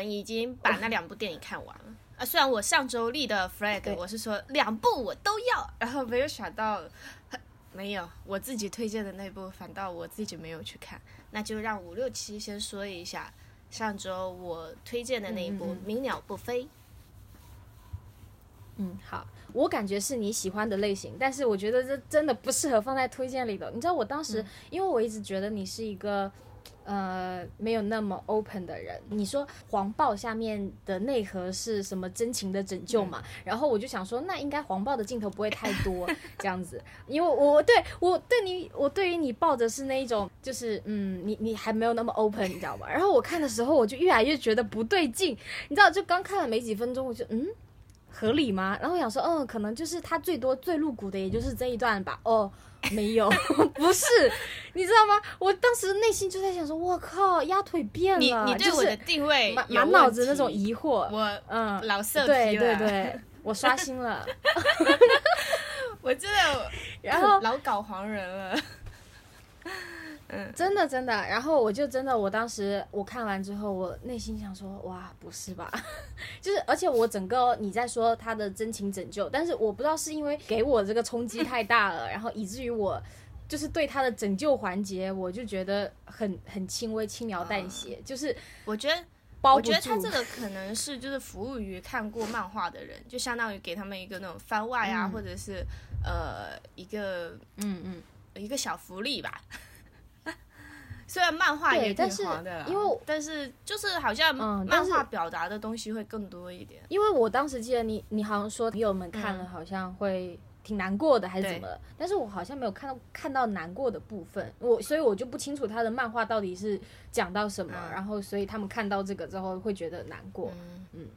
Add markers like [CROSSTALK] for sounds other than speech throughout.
们已经把那两部电影看完了啊。虽然我上周立的 flag 我是说两部我都要，然后没有想到没有我自己推荐的那部，反倒我自己没有去看。那就让五六七先说一下上周我推荐的那一部《鸣鸟不飞》。嗯，好，我感觉是你喜欢的类型，但是我觉得这真的不适合放在推荐里的。你知道我当时，因为我一直觉得你是一个，呃，没有那么 open 的人。你说黄暴下面的内核是什么真情的拯救嘛？然后我就想说，那应该黄暴的镜头不会太多这样子，因为我对我对你，我对于你抱着是那一种，就是嗯，你你还没有那么 open，你知道吗？然后我看的时候，我就越来越觉得不对劲，你知道，就刚看了没几分钟，我就嗯。合理吗？然后我想说，嗯，可能就是他最多最露骨的，也就是这一段吧。哦，没有，[LAUGHS] 不是，你知道吗？我当时内心就在想说，我靠，鸭腿变了。你你对我的定位满脑子那种疑惑。我嗯，老色批了。对对对，我刷新了。[LAUGHS] 我真的，然后老搞黄人了。嗯，真的真的，然后我就真的，我当时我看完之后，我内心想说，哇，不是吧？[LAUGHS] 就是，而且我整个你在说他的真情拯救，但是我不知道是因为给我这个冲击太大了，[LAUGHS] 然后以至于我就是对他的拯救环节，我就觉得很很轻微、轻描淡写。就是我觉得，我觉得他这个可能是就是服务于看过漫画的人，就相当于给他们一个那种番外啊，或者是呃一个嗯嗯一个小福利吧。虽然漫画也挺黄的，因为但是就是好像漫画表达的东西会更多一点。因为我当时记得你，你好像说朋友们看了好像会挺难过的，还是怎么？但是我好像没有看到看到难过的部分，我所以我就不清楚他的漫画到底是讲到什么，然后所以他们看到这个之后会觉得难过。嗯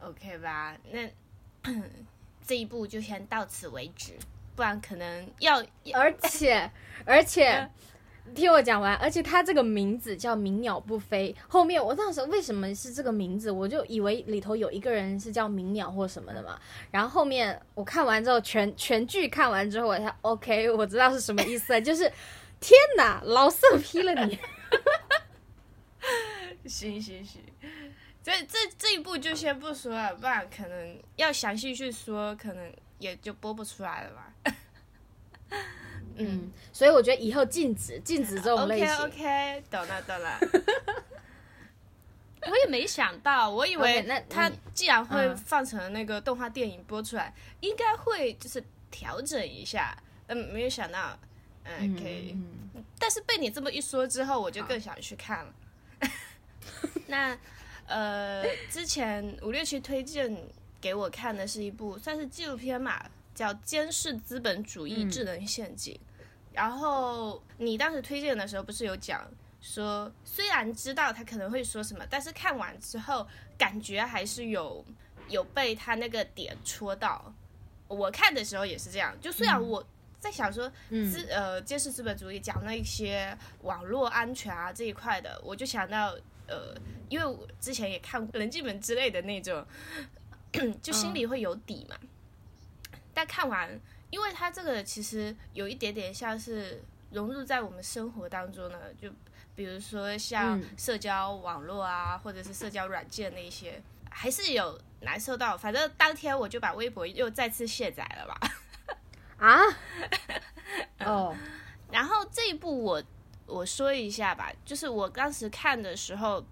，OK 吧，那 [COUGHS] 这一步就先到此为止，不然可能要而且而且。听我讲完，而且他这个名字叫“鸣鸟不飞”。后面我当时为什么是这个名字，我就以为里头有一个人是叫鸣鸟或什么的嘛。然后后面我看完之后，全全剧看完之后，我才 OK，我知道是什么意思，就是天哪，老色批了你！[LAUGHS] 行行行，这这这一步就先不说了，不然可能要详细去说，可能也就播不出来了吧。嗯，所以我觉得以后禁止禁止这种类型。OK OK，懂了懂了。[LAUGHS] 我也没想到，我以为那他既然会放成那个动画电影播出来，应该会就是调整一下。嗯，没有想到，嗯，可以。但是被你这么一说之后，我就更想去看了。[LAUGHS] 那呃，之前五六七推荐给我看的是一部算是纪录片嘛，叫《监视资本主义智能陷阱》。然后你当时推荐的时候，不是有讲说，虽然知道他可能会说什么，但是看完之后感觉还是有有被他那个点戳到。我看的时候也是这样，就虽然我在想说资呃揭示资本主义讲那些网络安全啊这一块的，我就想到呃，因为我之前也看人进门之类的那种，[COUGHS] 就心里会有底嘛。但看完。因为它这个其实有一点点像是融入在我们生活当中呢，就比如说像社交网络啊，或者是社交软件那些，还是有难受到。反正当天我就把微博又再次卸载了吧。[LAUGHS] 啊？[LAUGHS] 哦。然后这一部我我说一下吧，就是我当时看的时候，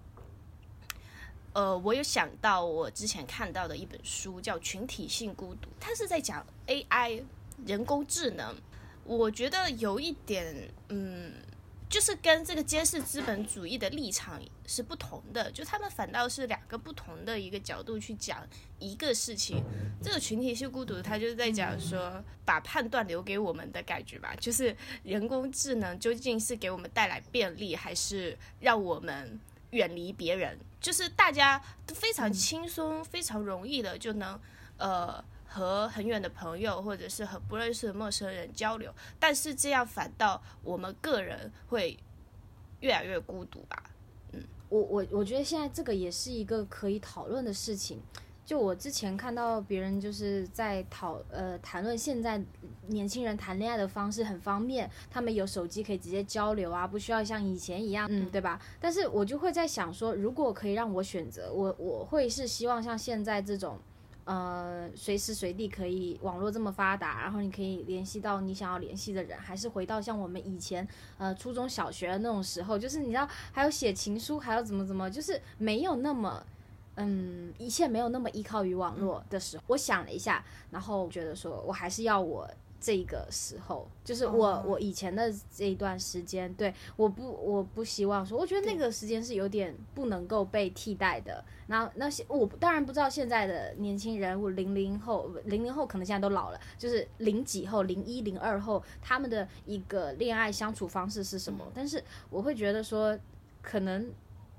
呃，我有想到我之前看到的一本书叫《群体性孤独》，它是在讲 AI。人工智能，我觉得有一点，嗯，就是跟这个监视资本主义的立场是不同的，就他们反倒是两个不同的一个角度去讲一个事情。这个群体性孤独，他就在讲说，把判断留给我们的感觉吧，就是人工智能究竟是给我们带来便利，还是让我们远离别人？就是大家都非常轻松、非常容易的就能，呃。和很远的朋友，或者是和不认识的陌生人交流，但是这样反倒我们个人会越来越孤独吧？嗯，我我我觉得现在这个也是一个可以讨论的事情。就我之前看到别人就是在讨呃谈论现在年轻人谈恋爱的方式很方便，他们有手机可以直接交流啊，不需要像以前一样，嗯，对吧？但是我就会在想说，如果可以让我选择，我我会是希望像现在这种，呃，随时随地可以网络这么发达，然后你可以联系到你想要联系的人，还是回到像我们以前呃初中小学的那种时候，就是你知道还有写情书，还有怎么怎么，就是没有那么。嗯，一切没有那么依靠于网络的时候，我想了一下，然后觉得说我还是要我这个时候，就是我我以前的这一段时间，对，我不我不希望说，我觉得那个时间是有点不能够被替代的。然后那些我当然不知道现在的年轻人，我零零后，零零后可能现在都老了，就是零几后、零一零二后，他们的一个恋爱相处方式是什么？但是我会觉得说，可能。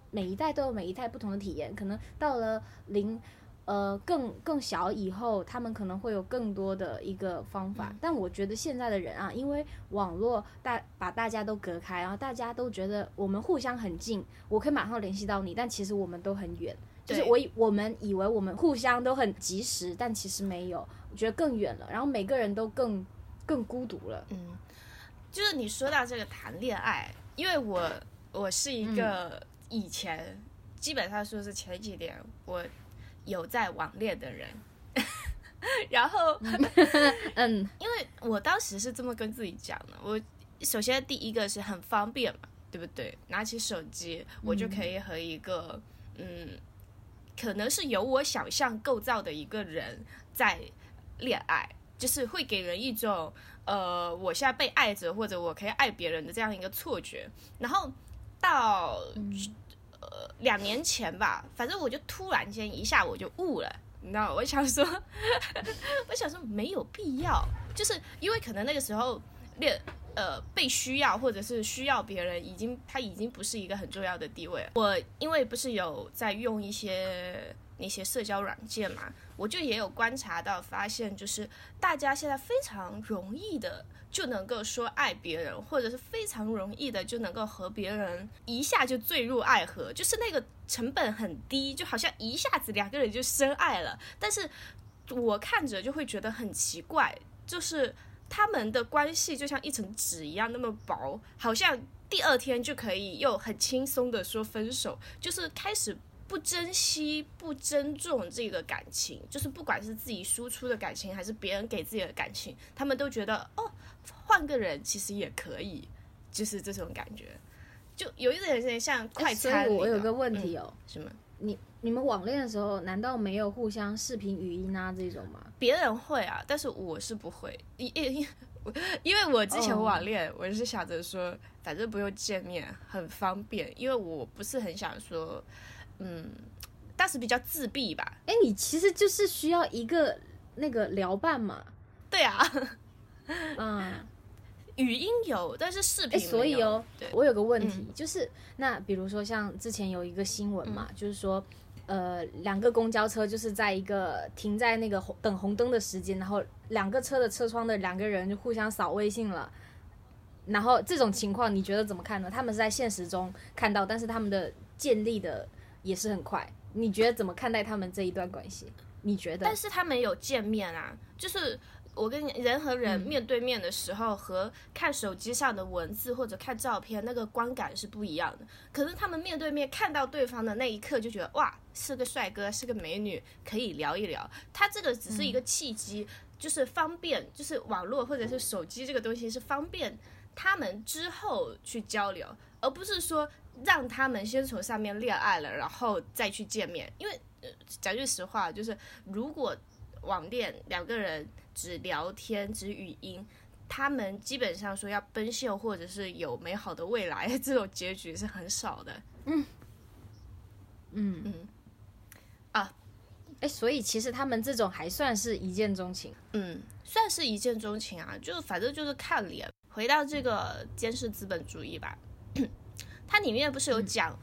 每一代都有每一代不同的体验，可能到了零，呃，更更小以后，他们可能会有更多的一个方法。但我觉得现在的人啊，因为网络大把大家都隔开，然后大家都觉得我们互相很近，我可以马上联系到你，但其实我们都很远。就是我以我们以为我们互相都很及时，但其实没有，我觉得更远了。然后每个人都更更孤独了。嗯，就是你说到这个谈恋爱，因为我我是一个。以前基本上说是前几年我有在网恋的人，[LAUGHS] 然后 [LAUGHS] 嗯，因为我当时是这么跟自己讲的，我首先第一个是很方便嘛，对不对？拿起手机我就可以和一个嗯，可能是由我想象构造的一个人在恋爱，就是会给人一种呃，我现在被爱着或者我可以爱别人的这样一个错觉，然后。到呃两年前吧，反正我就突然间一下我就悟了，你知道，我想说，[LAUGHS] 我想说没有必要，就是因为可能那个时候那呃被需要或者是需要别人，已经他已经不是一个很重要的地位。我因为不是有在用一些那些社交软件嘛，我就也有观察到发现，就是大家现在非常容易的。就能够说爱别人，或者是非常容易的就能够和别人一下就坠入爱河，就是那个成本很低，就好像一下子两个人就深爱了。但是我看着就会觉得很奇怪，就是他们的关系就像一层纸一样那么薄，好像第二天就可以又很轻松的说分手，就是开始不珍惜、不珍重这个感情，就是不管是自己输出的感情还是别人给自己的感情，他们都觉得哦。换个人其实也可以，就是这种感觉，就有一点点像快餐。所以我有个问题哦，什么？你你们网恋的时候，难道没有互相视频语音啊这种吗？别人会啊，但是我是不会，因因因为我之前网恋，我是想着说，反正不用见面，很方便，因为我不是很想说，嗯，当时比较自闭吧。哎，你其实就是需要一个那个聊伴嘛。对啊。嗯，语音有，但是视频所以哦，我有个问题，就是那比如说像之前有一个新闻嘛，就是说，呃，两个公交车就是在一个停在那个红等红灯的时间，然后两个车的车窗的两个人就互相扫微信了，然后这种情况你觉得怎么看呢？他们是在现实中看到，但是他们的建立的也是很快，你觉得怎么看待他们这一段关系？你觉得？但是他们有见面啊，就是。我跟你人和人面对面的时候，和看手机上的文字或者看照片，那个观感是不一样的。可是他们面对面看到对方的那一刻，就觉得哇，是个帅哥，是个美女，可以聊一聊。他这个只是一个契机，就是方便，就是网络或者是手机这个东西是方便他们之后去交流，而不是说让他们先从上面恋爱了，然后再去见面。因为讲句实话，就是如果网恋两个人。只聊天，只语音，他们基本上说要奔现或者是有美好的未来，这种结局是很少的。嗯，嗯嗯，啊，哎，所以其实他们这种还算是一见钟情。嗯，算是一见钟情啊，就反正就是看脸。回到这个监视资本主义吧，[CLEARS THROAT] 它里面不是有讲，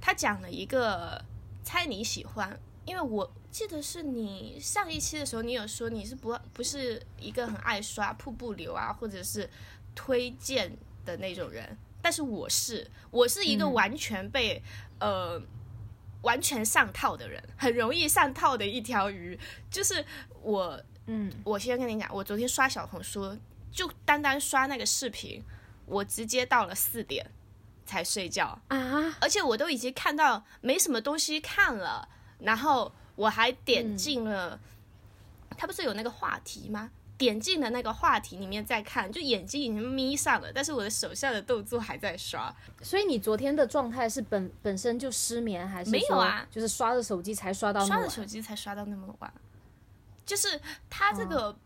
他讲了一个猜你喜欢，因为我。记得是你上一期的时候，你有说你是不不是一个很爱刷瀑布流啊，或者是推荐的那种人，但是我是，我是一个完全被呃完全上套的人，很容易上套的一条鱼，就是我。嗯，我先跟你讲，我昨天刷小红书，就单单刷那个视频，我直接到了四点才睡觉啊！而且我都已经看到没什么东西看了，然后我还点进了，他不是有那个话题吗？点进了那个话题里面再看，就眼睛已经眯上了，但是我的手下的动作还在刷。所以你昨天的状态是本本身就失眠，还是没有啊？就是刷着手机才刷到刷着手机才刷到那么晚。就是他这个，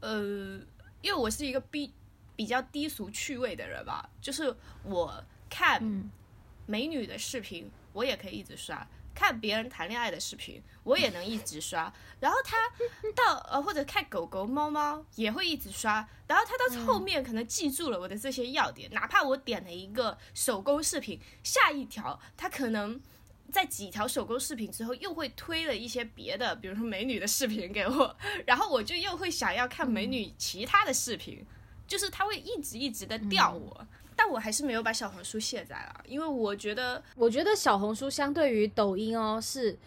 呃，因为我是一个比比较低俗趣味的人吧，就是我看美女的视频，我也可以一直刷。看别人谈恋爱的视频，我也能一直刷。然后他到呃或者看狗狗、猫猫也会一直刷。然后他到后面可能记住了我的这些要点，哪怕我点了一个手工视频，下一条他可能在几条手工视频之后又会推了一些别的，比如说美女的视频给我，[LAUGHS] 然后我就又会想要看美女其他的视频，就是他会一直一直的钓我。但我还是没有把小红书卸载了，因为我觉得，我觉得小红书相对于抖音哦，是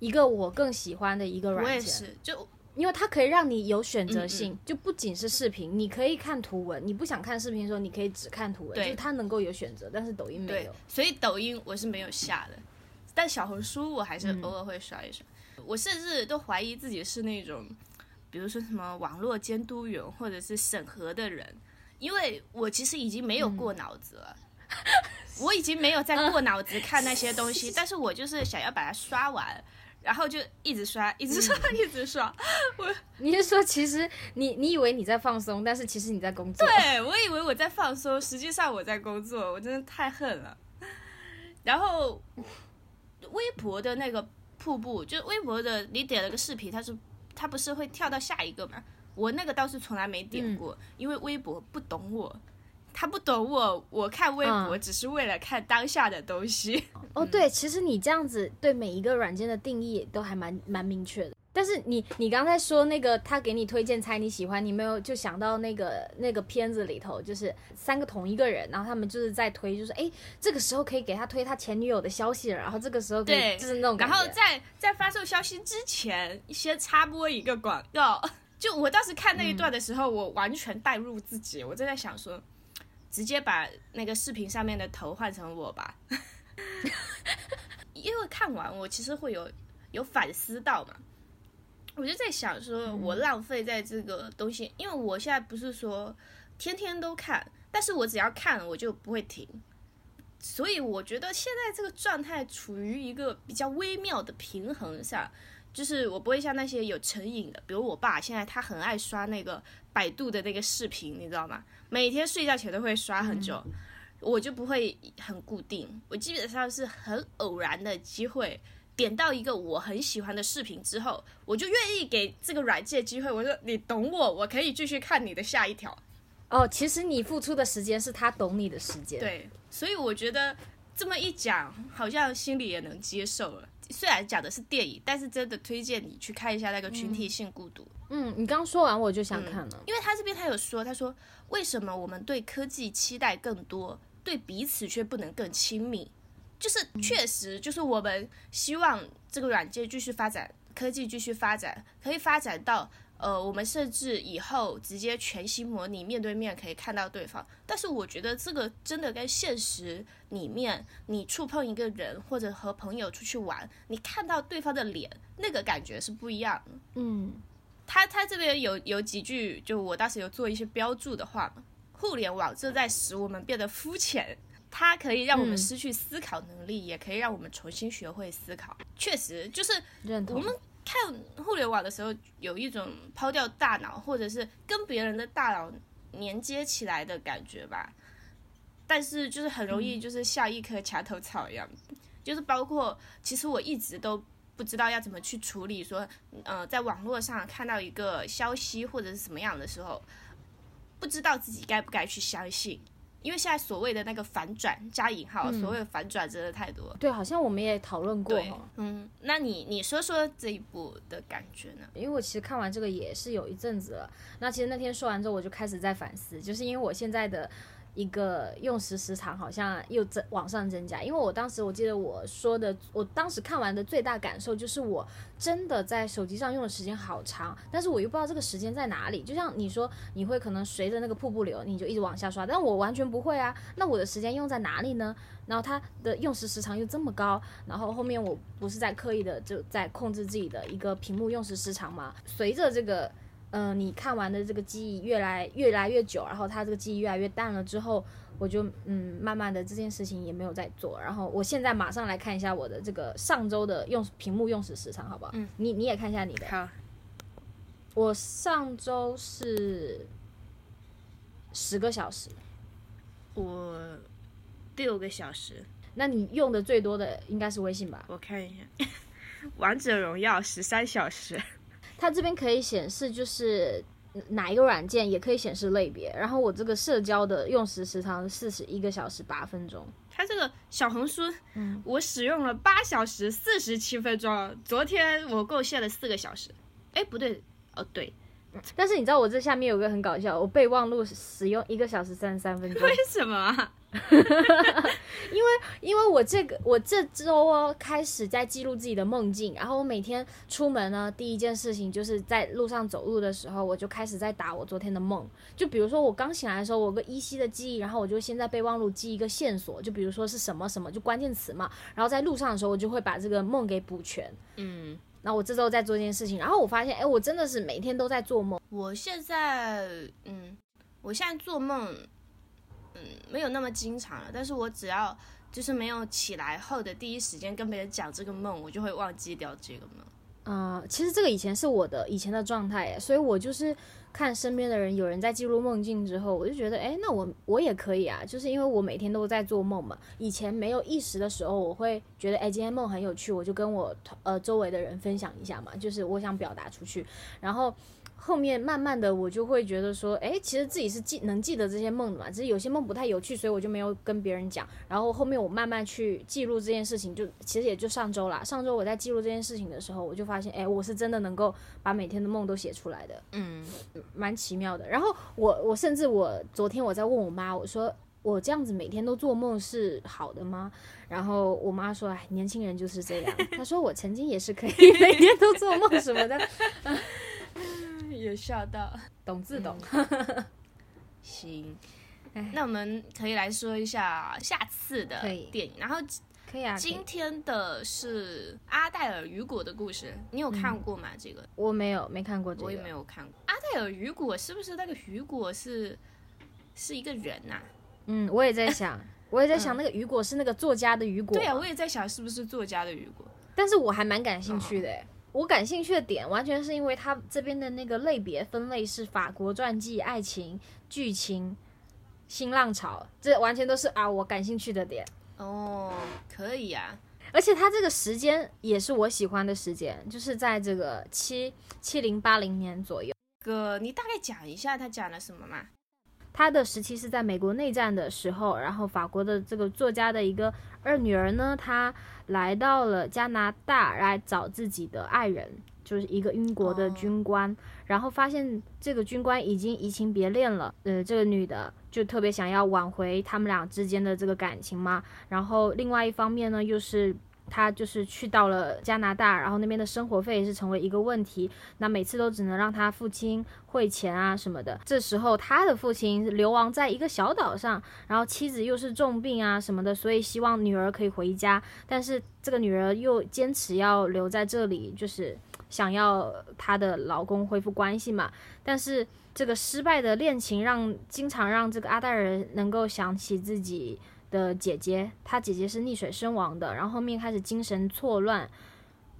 一个我更喜欢的一个软件。我也是，就因为它可以让你有选择性，就不仅是视频，你可以看图文，你不想看视频的时候，你可以只看图文，就是它能够有选择。但是抖音没有，所以抖音我是没有下的，但小红书我还是偶尔会刷一刷。我甚至都怀疑自己是那种，比如说什么网络监督员或者是审核的人。因为我其实已经没有过脑子了，我已经没有在过脑子看那些东西，[LAUGHS] 但是我就是想要把它刷完，然后就一直刷，一直刷，一直刷。我 [LAUGHS] 你是说，其实你你以为你在放松，但是其实你在工作？对，我以为我在放松，实际上我在工作，我真的太恨了。然后微博的那个瀑布，就微博的，你点了个视频，它是它不是会跳到下一个吗？我那个倒是从来没点过，因为微博不懂我，他不懂我。我看微博只是为了看当下的东西。哦，对，其实你这样子对每一个软件的定义都还蛮蛮明确的。但是你你刚才说那个他给你推荐猜你喜欢，你没有就想到那个那个片子里头，就是三个同一个人，然后他们就是在推，就是哎这个时候可以给他推他前女友的消息了，然后这个时候对，就是那种然后在在发送消息之前先插播一个广告。[LAUGHS] 就我当时看那一段的时候，我完全代入自己，我正在想说，直接把那个视频上面的头换成我吧，[LAUGHS] 因为看完我其实会有有反思到嘛，我就在想说，我浪费在这个东西，因为我现在不是说天天都看，但是我只要看我就不会停，所以我觉得现在这个状态处于一个比较微妙的平衡上。就是我不会像那些有成瘾的，比如我爸，现在他很爱刷那个百度的那个视频，你知道吗？每天睡觉前都会刷很久，我就不会很固定，我基本上是很偶然的机会点到一个我很喜欢的视频之后，我就愿意给这个软件机会。我说你懂我，我可以继续看你的下一条。哦，其实你付出的时间是他懂你的时间。对，所以我觉得这么一讲，好像心里也能接受了。虽然讲的是电影，但是真的推荐你去看一下那个群体性孤独。嗯，你刚说完我就想看了，因为他这边他有说，他说为什么我们对科技期待更多，对彼此却不能更亲密？就是确实，就是我们希望这个软件继续发展，科技继续发展，可以发展到。呃，我们甚至以后直接全息模拟面对面可以看到对方，但是我觉得这个真的跟现实里面你触碰一个人或者和朋友出去玩，你看到对方的脸，那个感觉是不一样的。嗯，他他这边有有几句，就我当时有做一些标注的话嘛，互联网正在使我们变得肤浅，它可以让我们失去思考能力，也可以让我们重新学会思考。确实，就是我们。看互联网的时候，有一种抛掉大脑，或者是跟别人的大脑连接起来的感觉吧。但是就是很容易，就是像一棵墙头草一样，就是包括其实我一直都不知道要怎么去处理，说呃，在网络上看到一个消息或者是什么样的时候，不知道自己该不该去相信。因为现在所谓的那个反转加引号，所谓的反转真的太多。对，好像我们也讨论过。嗯，那你你说说这一部的感觉呢？因为我其实看完这个也是有一阵子了。那其实那天说完之后，我就开始在反思，就是因为我现在的一个用时时长好像又增往上增加，因为我当时我记得我说的，我当时看完的最大感受就是我真的在手机上用的时间好长，但是我又不知道这个时间在哪里。就像你说，你会可能随着那个瀑布流，你就一直往下刷，但我完全不会啊。那我的时间用在哪里呢？然后它的用时时长又这么高，然后后面我不是在刻意的就在控制自己的一个屏幕用时时长嘛？随着这个。嗯，你看完的这个记忆越来越来越久，然后他这个记忆越来越淡了之后，我就嗯，慢慢的这件事情也没有再做。然后我现在马上来看一下我的这个上周的用屏幕用时时长，好不好？嗯，你你也看一下你的。好。我上周是十个小时。我六个小时。那你用的最多的应该是微信吧？我看一下，[LAUGHS] 王者荣耀十三小时。它这边可以显示就是哪一个软件，也可以显示类别。然后我这个社交的用时时长四十一个小时八分钟。它这个小红书，嗯，我使用了八小时四十七分钟。昨天我贡献了四个小时。哎，不对，哦对。但是你知道我这下面有个很搞笑，我备忘录使用一个小时三十三分钟。为什么？[LAUGHS] 因为因为我这个我这周哦开始在记录自己的梦境，然后我每天出门呢，第一件事情就是在路上走路的时候，我就开始在打我昨天的梦。就比如说我刚醒来的时候，我个依稀的记忆，然后我就先在备忘录记一个线索，就比如说是什么什么，就关键词嘛。然后在路上的时候，我就会把这个梦给补全。嗯。那我这周在做这件事情，然后我发现，哎，我真的是每天都在做梦。我现在，嗯，我现在做梦，嗯，没有那么经常了。但是我只要就是没有起来后的第一时间跟别人讲这个梦，我就会忘记掉这个梦。啊，其实这个以前是我的以前的状态，所以我就是。看身边的人有人在记录梦境之后，我就觉得，哎，那我我也可以啊，就是因为我每天都在做梦嘛。以前没有意识的时候，我会觉得，哎，今天梦很有趣，我就跟我呃周围的人分享一下嘛，就是我想表达出去，然后。后面慢慢的，我就会觉得说，哎，其实自己是记能记得这些梦的嘛，只是有些梦不太有趣，所以我就没有跟别人讲。然后后面我慢慢去记录这件事情，就其实也就上周啦。上周我在记录这件事情的时候，我就发现，哎，我是真的能够把每天的梦都写出来的，嗯，蛮奇妙的。然后我我甚至我昨天我在问我妈，我说我这样子每天都做梦是好的吗？然后我妈说，哎，年轻人就是这样。她说我曾经也是可以 [LAUGHS] 每天都做梦什么的。[LAUGHS] 也笑到，懂自懂。[LAUGHS] 行，那我们可以来说一下下次的电影。然后可以啊。今天的是阿黛尔·雨果的故事，你有看过吗？这个我没有，没看过这个。我也没有看过。阿黛尔·雨果是不是那个雨果是是一个人呐？嗯，我也在想，[LAUGHS] 我也在想那个雨果是那个作家的雨果。对啊，我也在想是不是作家的雨果。但是我还蛮感兴趣的。我感兴趣的点完全是因为它这边的那个类别分类是法国传记、爱情、剧情、新浪潮，这完全都是啊我感兴趣的点。哦，可以呀，而且它这个时间也是我喜欢的时间，就是在这个七七零八零年左右。哥，你大概讲一下他讲了什么嘛？他的时期是在美国内战的时候，然后法国的这个作家的一个二女儿呢，她。来到了加拿大来找自己的爱人，就是一个英国的军官，然后发现这个军官已经移情别恋了，呃，这个女的就特别想要挽回他们俩之间的这个感情嘛。然后另外一方面呢，又是。他就是去到了加拿大，然后那边的生活费是成为一个问题。那每次都只能让他父亲汇钱啊什么的。这时候他的父亲流亡在一个小岛上，然后妻子又是重病啊什么的，所以希望女儿可以回家。但是这个女儿又坚持要留在这里，就是想要她的老公恢复关系嘛。但是这个失败的恋情让经常让这个阿黛尔能够想起自己。的姐姐，她姐姐是溺水身亡的，然后后面开始精神错乱，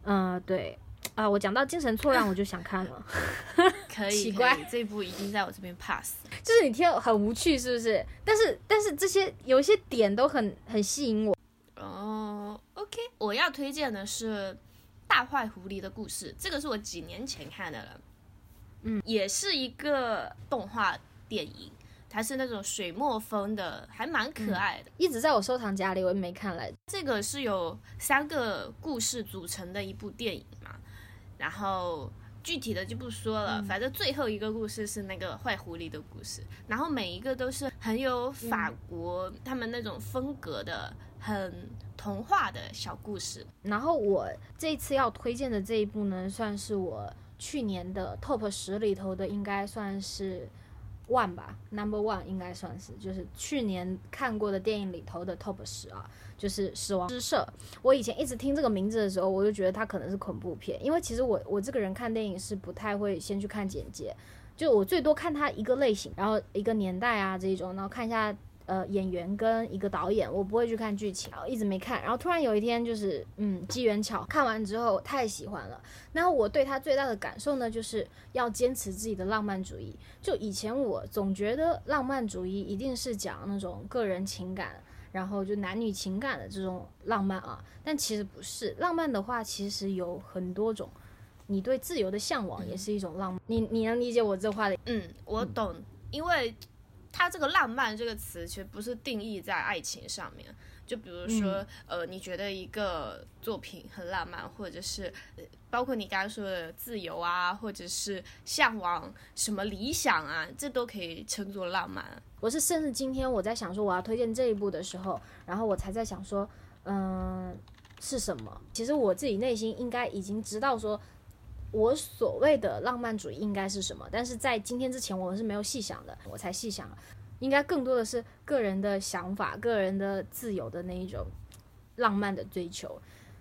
嗯，对，啊，我讲到精神错乱，我就想看了，[LAUGHS] 可以，奇怪，这部已经在我这边 pass，就是你听很无趣，是不是？但是但是这些有一些点都很很吸引我。哦，OK，我要推荐的是《大坏狐狸的故事》，这个是我几年前看的了，嗯，也是一个动画电影。还是那种水墨风的，还蛮可爱的，一直在我收藏夹里，我也没看来。这个是有三个故事组成的一部电影嘛，然后具体的就不说了，反正最后一个故事是那个坏狐狸的故事，然后每一个都是很有法国他们那种风格的，很童话的小故事。然后我这次要推荐的这一部呢，算是我去年的 Top 十里头的，应该算是 One 吧，Number One 应该算是，就是去年看过的电影里头的 Top 十啊。就是《死亡之社》，我以前一直听这个名字的时候，我就觉得它可能是恐怖片，因为其实我我这个人看电影是不太会先去看简介，就我最多看它一个类型，然后一个年代啊这一种，然后看一下呃演员跟一个导演，我不会去看剧情，然后一直没看，然后突然有一天就是嗯机缘巧看完之后太喜欢了，然后我对他最大的感受呢，就是要坚持自己的浪漫主义，就以前我总觉得浪漫主义一定是讲那种个人情感。然后就男女情感的这种浪漫啊，但其实不是浪漫的话，其实有很多种。你对自由的向往也是一种浪漫。你你能理解我这话的？嗯，我懂，因为它这个浪漫这个词其实不是定义在爱情上面。就比如说，呃，你觉得一个作品很浪漫，或者是包括你刚刚说的自由啊，或者是向往什么理想啊，这都可以称作浪漫。我是甚至今天我在想说我要推荐这一部的时候，然后我才在想说，嗯，是什么？其实我自己内心应该已经知道说，我所谓的浪漫主义应该是什么，但是在今天之前我是没有细想的，我才细想。应该更多的是个人的想法、个人的自由的那一种浪漫的追求，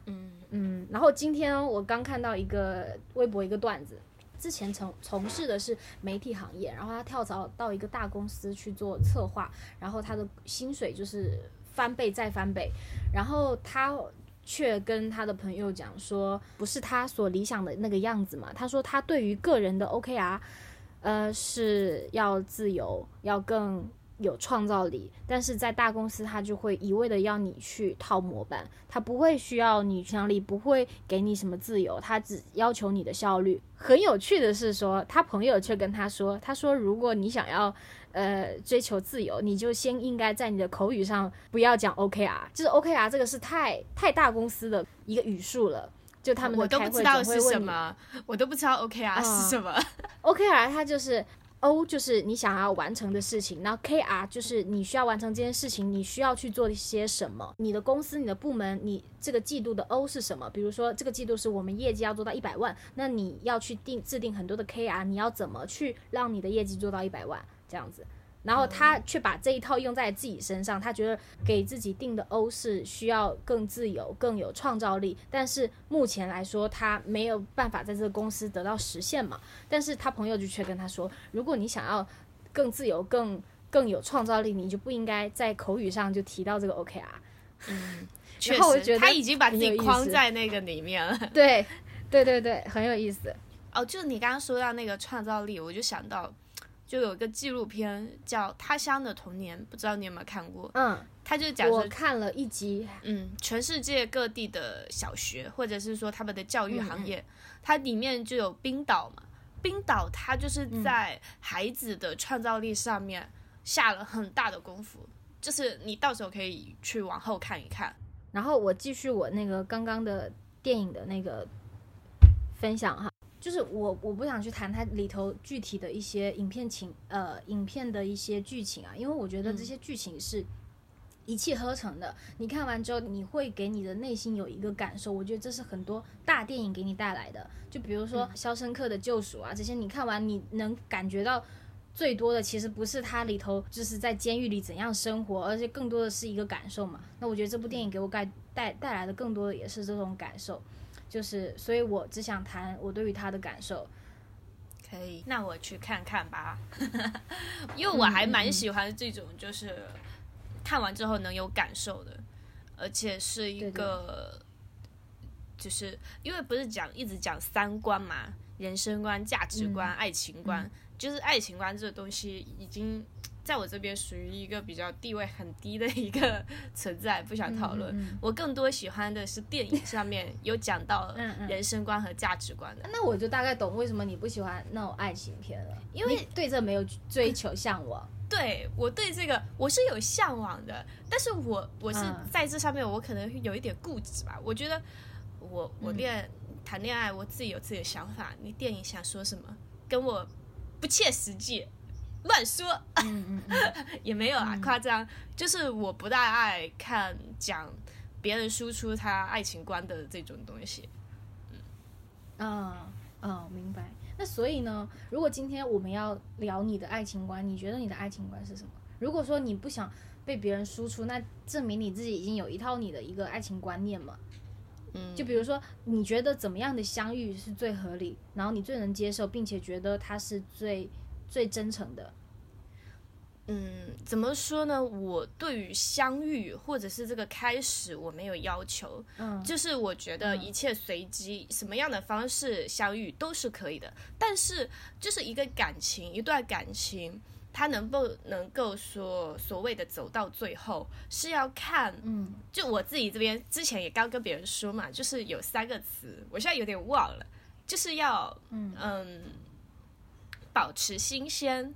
嗯嗯。然后今天我刚看到一个微博一个段子，之前从从事的是媒体行业，然后他跳槽到一个大公司去做策划，然后他的薪水就是翻倍再翻倍，然后他却跟他的朋友讲说，不是他所理想的那个样子嘛？他说他对于个人的 OKR。呃，是要自由，要更有创造力，但是在大公司，他就会一味的要你去套模板，他不会需要你想象力，不会给你什么自由，他只要求你的效率。很有趣的是说，他朋友却跟他说，他说如果你想要呃追求自由，你就先应该在你的口语上不要讲 OKR，就是 OKR 这个是太太大公司的一个语术了。就他们我都不知道是什么，我都不知道 OKR 是什么。OKR 它就是 O 就是你想要完成的事情，然后 KR 就是你需要完成这件事情，你需要去做一些什么。你的公司、你的部门，你这个季度的 O 是什么？比如说这个季度是我们业绩要做到一百万，那你要去定制定很多的 KR，你要怎么去让你的业绩做到一百万？这样子。然后他却把这一套用在自己身上，他觉得给自己定的 O 是需要更自由、更有创造力，但是目前来说他没有办法在这个公司得到实现嘛。但是他朋友就却跟他说，如果你想要更自由、更更有创造力，你就不应该在口语上就提到这个 OKR。嗯，[LAUGHS] 确实，他已经把自己框在那个里面了。对，对对对，很有意思。哦，就是你刚刚说到那个创造力，我就想到。就有一个纪录片叫《他乡的童年》，不知道你有没有看过？嗯，他就讲我看了一集。嗯，全世界各地的小学，或者是说他们的教育行业，它里面就有冰岛嘛。冰岛它就是在孩子的创造力上面下了很大的功夫，就是你到时候可以去往后看一看。然后我继续我那个刚刚的电影的那个分享哈。就是我我不想去谈它里头具体的一些影片情呃影片的一些剧情啊，因为我觉得这些剧情是一气呵成的。你看完之后，你会给你的内心有一个感受，我觉得这是很多大电影给你带来的。就比如说《肖申克的救赎》啊，这些你看完你能感觉到最多的，其实不是它里头就是在监狱里怎样生活，而且更多的是一个感受嘛。那我觉得这部电影给我带带带来的更多的也是这种感受。就是，所以我只想谈我对于他的感受。可以，那我去看看吧，[LAUGHS] 因为我还蛮喜欢这种，就是看完之后能有感受的，而且是一个，就是因为不是讲一直讲三观嘛，人生观、价值观、爱情观，就是爱情观这个东西已经。在我这边属于一个比较地位很低的一个存在，不想讨论。我更多喜欢的是电影上面有讲到 [LAUGHS] 人生观和价值观的。那我就大概懂为什么你不喜欢那种爱情片了，因为对这没有追求向往。[LAUGHS] 对我对这个我是有向往的，但是我我是在这上面我可能有一点固执吧。我觉得我我恋谈恋爱，我自己有自己的想法。你电影想说什么，跟我不切实际，乱说，嗯嗯嗯，[LAUGHS] 也没有啊，夸张。就是我不大爱看讲别人输出他爱情观的这种东西。嗯，嗯，明白。那所以呢，如果今天我们要聊你的爱情观，你觉得你的爱情观是什么？如果说你不想被别人输出，那证明你自己已经有一套你的一个爱情观念嘛。嗯，就比如说，你觉得怎么样的相遇是最合理，然后你最能接受，并且觉得他是最最真诚的。嗯，怎么说呢？我对于相遇或者是这个开始，我没有要求。嗯，就是我觉得一切随机，什么样的方式相遇都是可以的。但是，就是一个感情，一段感情，它能不能够说所谓的走到最后，是要看。嗯，就我自己这边之前也刚跟别人说嘛，就是有三个词，我现在有点忘了，就是要嗯嗯，保持新鲜。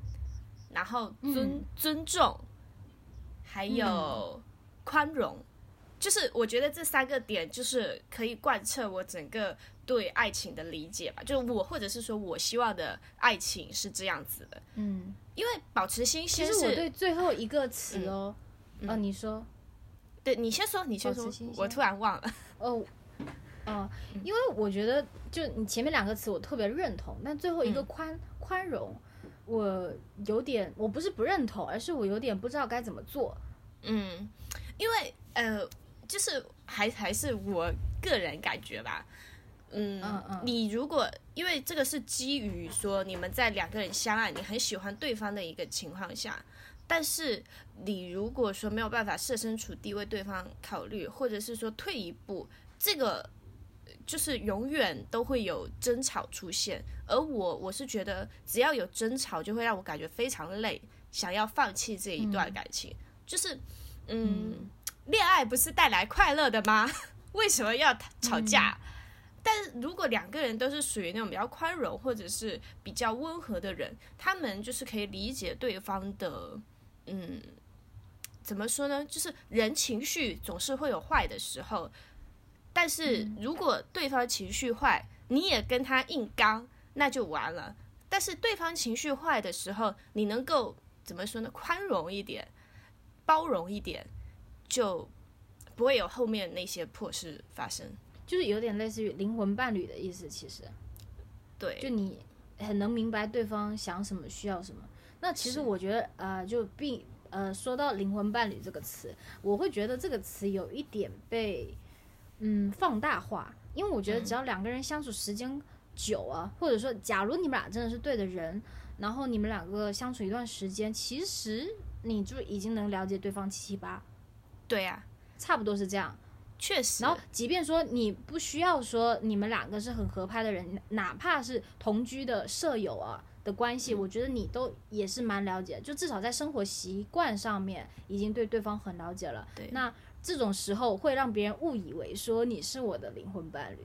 然后尊尊重，还有宽容，就是我觉得这三个点就是可以贯彻我整个对爱情的理解吧。就是我或者是说我希望的爱情是这样子的。嗯，因为保持新鲜其实。我对最后一个词哦，哦，你说，对你先说，你先说，我突然忘了。哦，哦，因为我觉得就你前面两个词我特别认同，但最后一个宽宽容。我有点，我不是不认同，而是我有点不知道该怎么做。嗯，因为呃，就是还还是我个人感觉吧。嗯嗯嗯。你如果因为这个是基于说你们在两个人相爱，你很喜欢对方的一个情况下，但是你如果说没有办法设身处地为对方考虑，或者是说退一步，这个。就是永远都会有争吵出现，而我我是觉得只要有争吵，就会让我感觉非常累，想要放弃这一段感情。就是，嗯，恋爱不是带来快乐的吗？[LAUGHS] 为什么要吵架？但是如果两个人都是属于那种比较宽容或者是比较温和的人，他们就是可以理解对方的，嗯，怎么说呢？就是人情绪总是会有坏的时候。但是如果对方情绪坏，你也跟他硬刚，那就完了。但是对方情绪坏的时候，你能够怎么说呢？宽容一点，包容一点，就不会有后面那些破事发生。就是有点类似于灵魂伴侣的意思，其实。对。就你很能明白对方想什么，需要什么。那其实我觉得，呃，就并呃，说到灵魂伴侣这个词，我会觉得这个词有一点被。嗯，放大化，因为我觉得只要两个人相处时间久啊，或者说，假如你们俩真的是对的人，然后你们两个相处一段时间，其实你就已经能了解对方七七八。对呀，差不多是这样。确实。然后，即便说你不需要说你们两个是很合拍的人，哪怕是同居的舍友啊的关系，我觉得你都也是蛮了解，就至少在生活习惯上面已经对对方很了解了。对。那。这种时候会让别人误以为说你是我的灵魂伴侣，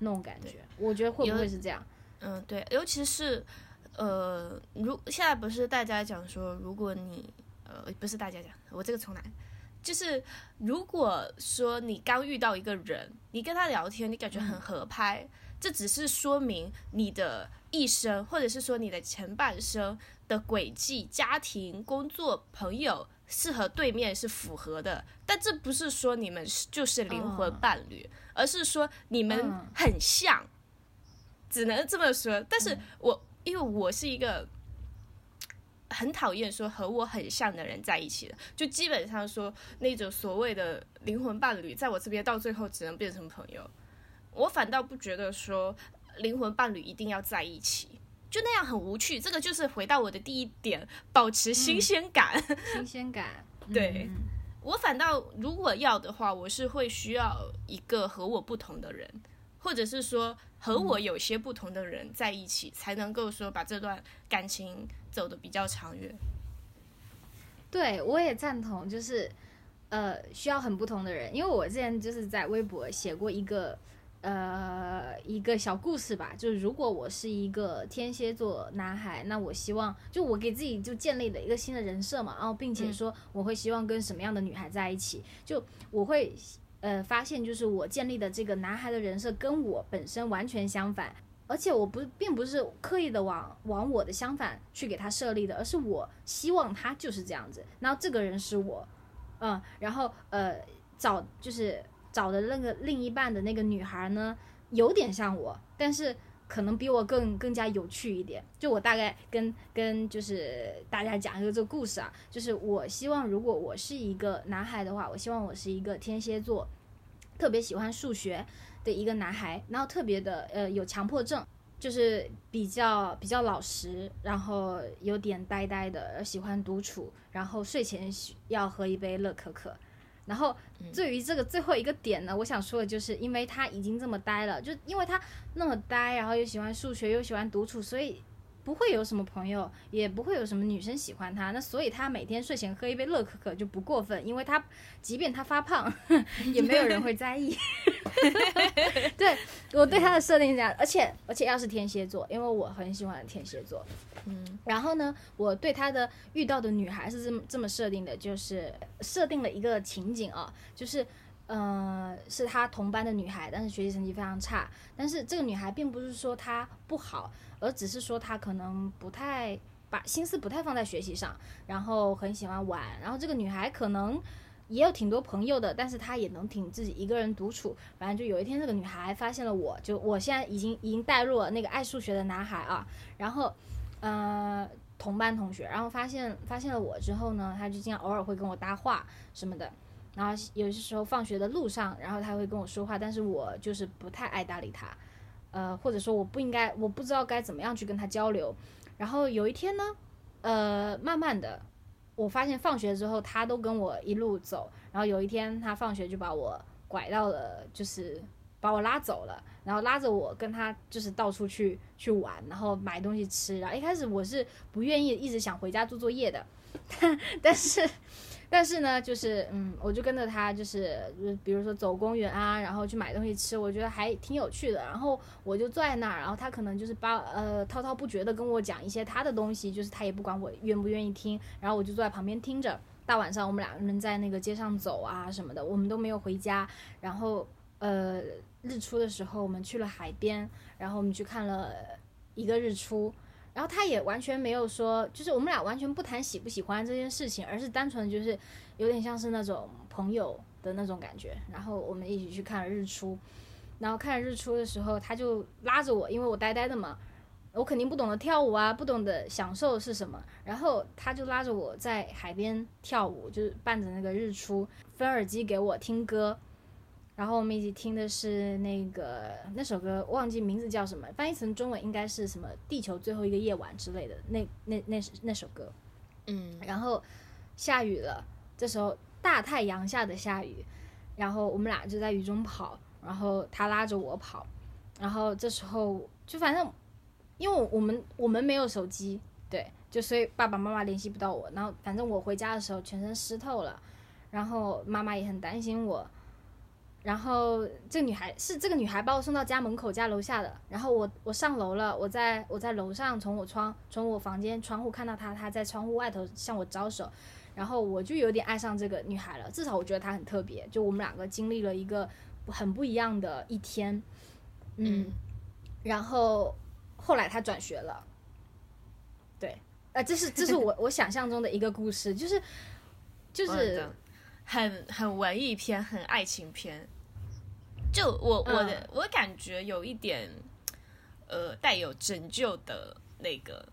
那种感觉，我觉得会不会是这样？嗯，对，尤其是，呃，如现在不是大家讲说，如果你，呃，不是大家讲，我这个从来，就是如果说你刚遇到一个人，你跟他聊天，你感觉很合拍，这只是说明你的一生，或者是说你的前半生的轨迹、家庭、工作、朋友。是和对面是符合的，但这不是说你们就是灵魂伴侣，而是说你们很像，只能这么说。但是我因为我是一个很讨厌说和我很像的人在一起的，就基本上说那种所谓的灵魂伴侣，在我这边到最后只能变成朋友。我反倒不觉得说灵魂伴侣一定要在一起。就那样很无趣，这个就是回到我的第一点，保持新鲜感。[LAUGHS] 新鲜感，对我反倒如果要的话，我是会需要一个和我不同的人，或者是说和我有些不同的人在一起，才能够说把这段感情走得比较长远。对，我也赞同，就是呃，需要很不同的人，因为我之前就是在微博写过一个。呃，一个小故事吧，就是如果我是一个天蝎座男孩，那我希望就我给自己就建立了一个新的人设嘛，然后并且说我会希望跟什么样的女孩在一起，就我会呃发现，就是我建立的这个男孩的人设跟我本身完全相反，而且我不并不是刻意的往往我的相反去给他设立的，而是我希望他就是这样子。然后这个人是我，嗯，然后呃找就是找的那个另一半的那个女孩呢，有点像我，但是。可能比我更更加有趣一点。就我大概跟跟就是大家讲一个这个故事啊，就是我希望如果我是一个男孩的话，我希望我是一个天蝎座，特别喜欢数学的一个男孩，然后特别的呃有强迫症，就是比较比较老实，然后有点呆呆的，喜欢独处，然后睡前要喝一杯乐可可。然后，至于这个最后一个点呢，我想说的就是，因为他已经这么呆了，就因为他那么呆，然后又喜欢数学，又喜欢独处，所以。不会有什么朋友，也不会有什么女生喜欢他，那所以他每天睡前喝一杯乐可可就不过分，因为他即便他发胖，[LAUGHS] 也没有人会在意。对我对他的设定这样，而且而且要是天蝎座，因为我很喜欢天蝎座。嗯，然后呢，我对他的遇到的女孩是这么这么设定的，就是设定了一个情景啊，就是。呃，是他同班的女孩，但是学习成绩非常差。但是这个女孩并不是说她不好，而只是说他可能不太把心思不太放在学习上，然后很喜欢玩。然后这个女孩可能也有挺多朋友的，但是她也能挺自己一个人独处。反正就有一天，这个女孩发现了我，就我现在已经已经带入了那个爱数学的男孩啊。然后，呃，同班同学，然后发现发现了我之后呢，他就经常偶尔会跟我搭话什么的。然后有些时候放学的路上，然后他会跟我说话，但是我就是不太爱搭理他，呃，或者说我不应该，我不知道该怎么样去跟他交流。然后有一天呢，呃，慢慢的，我发现放学之后他都跟我一路走，然后有一天他放学就把我拐到了，就是把我拉走了，然后拉着我跟他就是到处去去玩，然后买东西吃。然后一开始我是不愿意，一直想回家做作业的，但 [LAUGHS] 但是。但是呢，就是嗯，我就跟着他，就是比如说走公园啊，然后去买东西吃，我觉得还挺有趣的。然后我就坐在那儿，然后他可能就是把呃滔滔不绝的跟我讲一些他的东西，就是他也不管我愿不愿意听，然后我就坐在旁边听着。大晚上我们两个人在那个街上走啊什么的，我们都没有回家。然后呃日出的时候，我们去了海边，然后我们去看了一个日出。然后他也完全没有说，就是我们俩完全不谈喜不喜欢这件事情，而是单纯就是有点像是那种朋友的那种感觉。然后我们一起去看日出，然后看日出的时候，他就拉着我，因为我呆呆的嘛，我肯定不懂得跳舞啊，不懂得享受是什么。然后他就拉着我在海边跳舞，就是伴着那个日出，分耳机给我听歌。然后我们一起听的是那个那首歌，忘记名字叫什么，翻译成中文应该是什么“地球最后一个夜晚”之类的。那那那那首歌，嗯。然后下雨了，这时候大太阳下的下雨，然后我们俩就在雨中跑，然后他拉着我跑，然后这时候就反正因为我们我们没有手机，对，就所以爸爸妈妈联系不到我。然后反正我回家的时候全身湿透了，然后妈妈也很担心我。然后这个女孩是这个女孩把我送到家门口家楼下的，然后我我上楼了，我在我在楼上从我窗从我房间窗户看到她，她在窗户外头向我招手，然后我就有点爱上这个女孩了，至少我觉得她很特别，就我们两个经历了一个很不一样的一天，嗯，然后后来她转学了，对，呃，这是这是我 [LAUGHS] 我想象中的一个故事，就是就是很很文艺片，很爱情片。就我我的我感觉有一点，呃，带有拯救的那个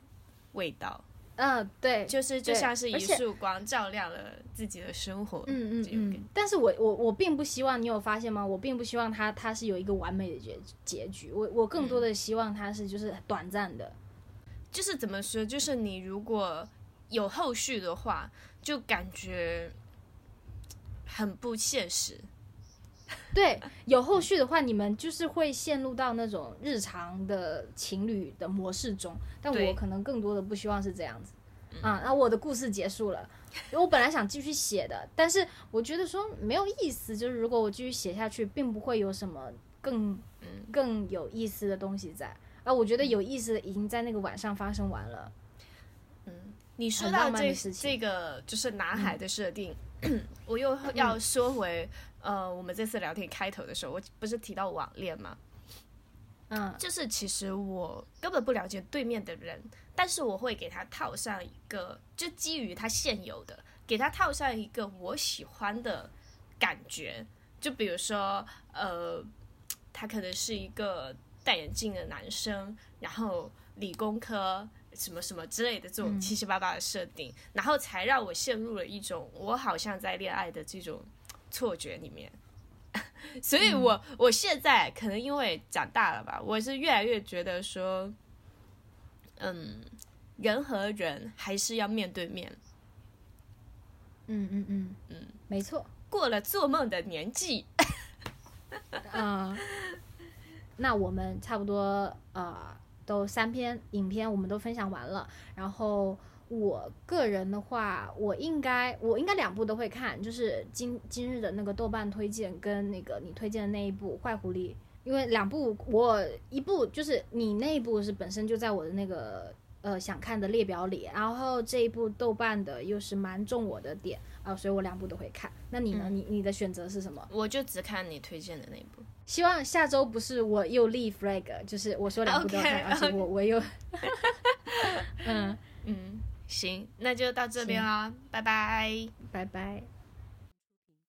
味道。嗯，对，就是就像是一束光照亮了自己的生活。嗯嗯嗯。但是我我我并不希望你有发现吗？我并不希望他他是有一个完美的结结局。我我更多的希望他是就是短暂的。就是怎么说？就是你如果有后续的话，就感觉很不现实。[LAUGHS] 对，有后续的话，你们就是会陷入到那种日常的情侣的模式中。但我可能更多的不希望是这样子啊。那我的故事结束了，因为我本来想继续写的，但是我觉得说没有意思。就是如果我继续写下去，并不会有什么更更有意思的东西在。啊，我觉得有意思的已经在那个晚上发生完了。嗯，你说到这这个就是男孩的设定。[COUGHS] 我又要说回呃，我们这次聊天开头的时候，我不是提到网恋吗？嗯，就是其实我根本不了解对面的人，但是我会给他套上一个，就基于他现有的，给他套上一个我喜欢的感觉。就比如说，呃，他可能是一个戴眼镜的男生，然后理工科什么什么之类的这种七七八八的设定，然后才让我陷入了一种我好像在恋爱的这种错觉里面。[LAUGHS] 所以，我我现在可能因为长大了吧，我是越来越觉得说，嗯，人和人还是要面对面。嗯嗯嗯嗯，没错，过了做梦的年纪。嗯，[LAUGHS] 那我们差不多啊，都三篇影片我们都分享完了，然后。我个人的话，我应该我应该两部都会看，就是今今日的那个豆瓣推荐跟那个你推荐的那一部《坏狐狸》，因为两部我一部就是你那一部是本身就在我的那个呃想看的列表里，然后这一部豆瓣的又是蛮中我的点啊，所以我两部都会看。那你呢？你你的选择是什么？我就只看你推荐的那一部。希望下周不是我又立 flag，就是我说两部都要看，而且我我又嗯 [LAUGHS] [LAUGHS] 嗯。行，那就到这边啦，拜拜，拜拜。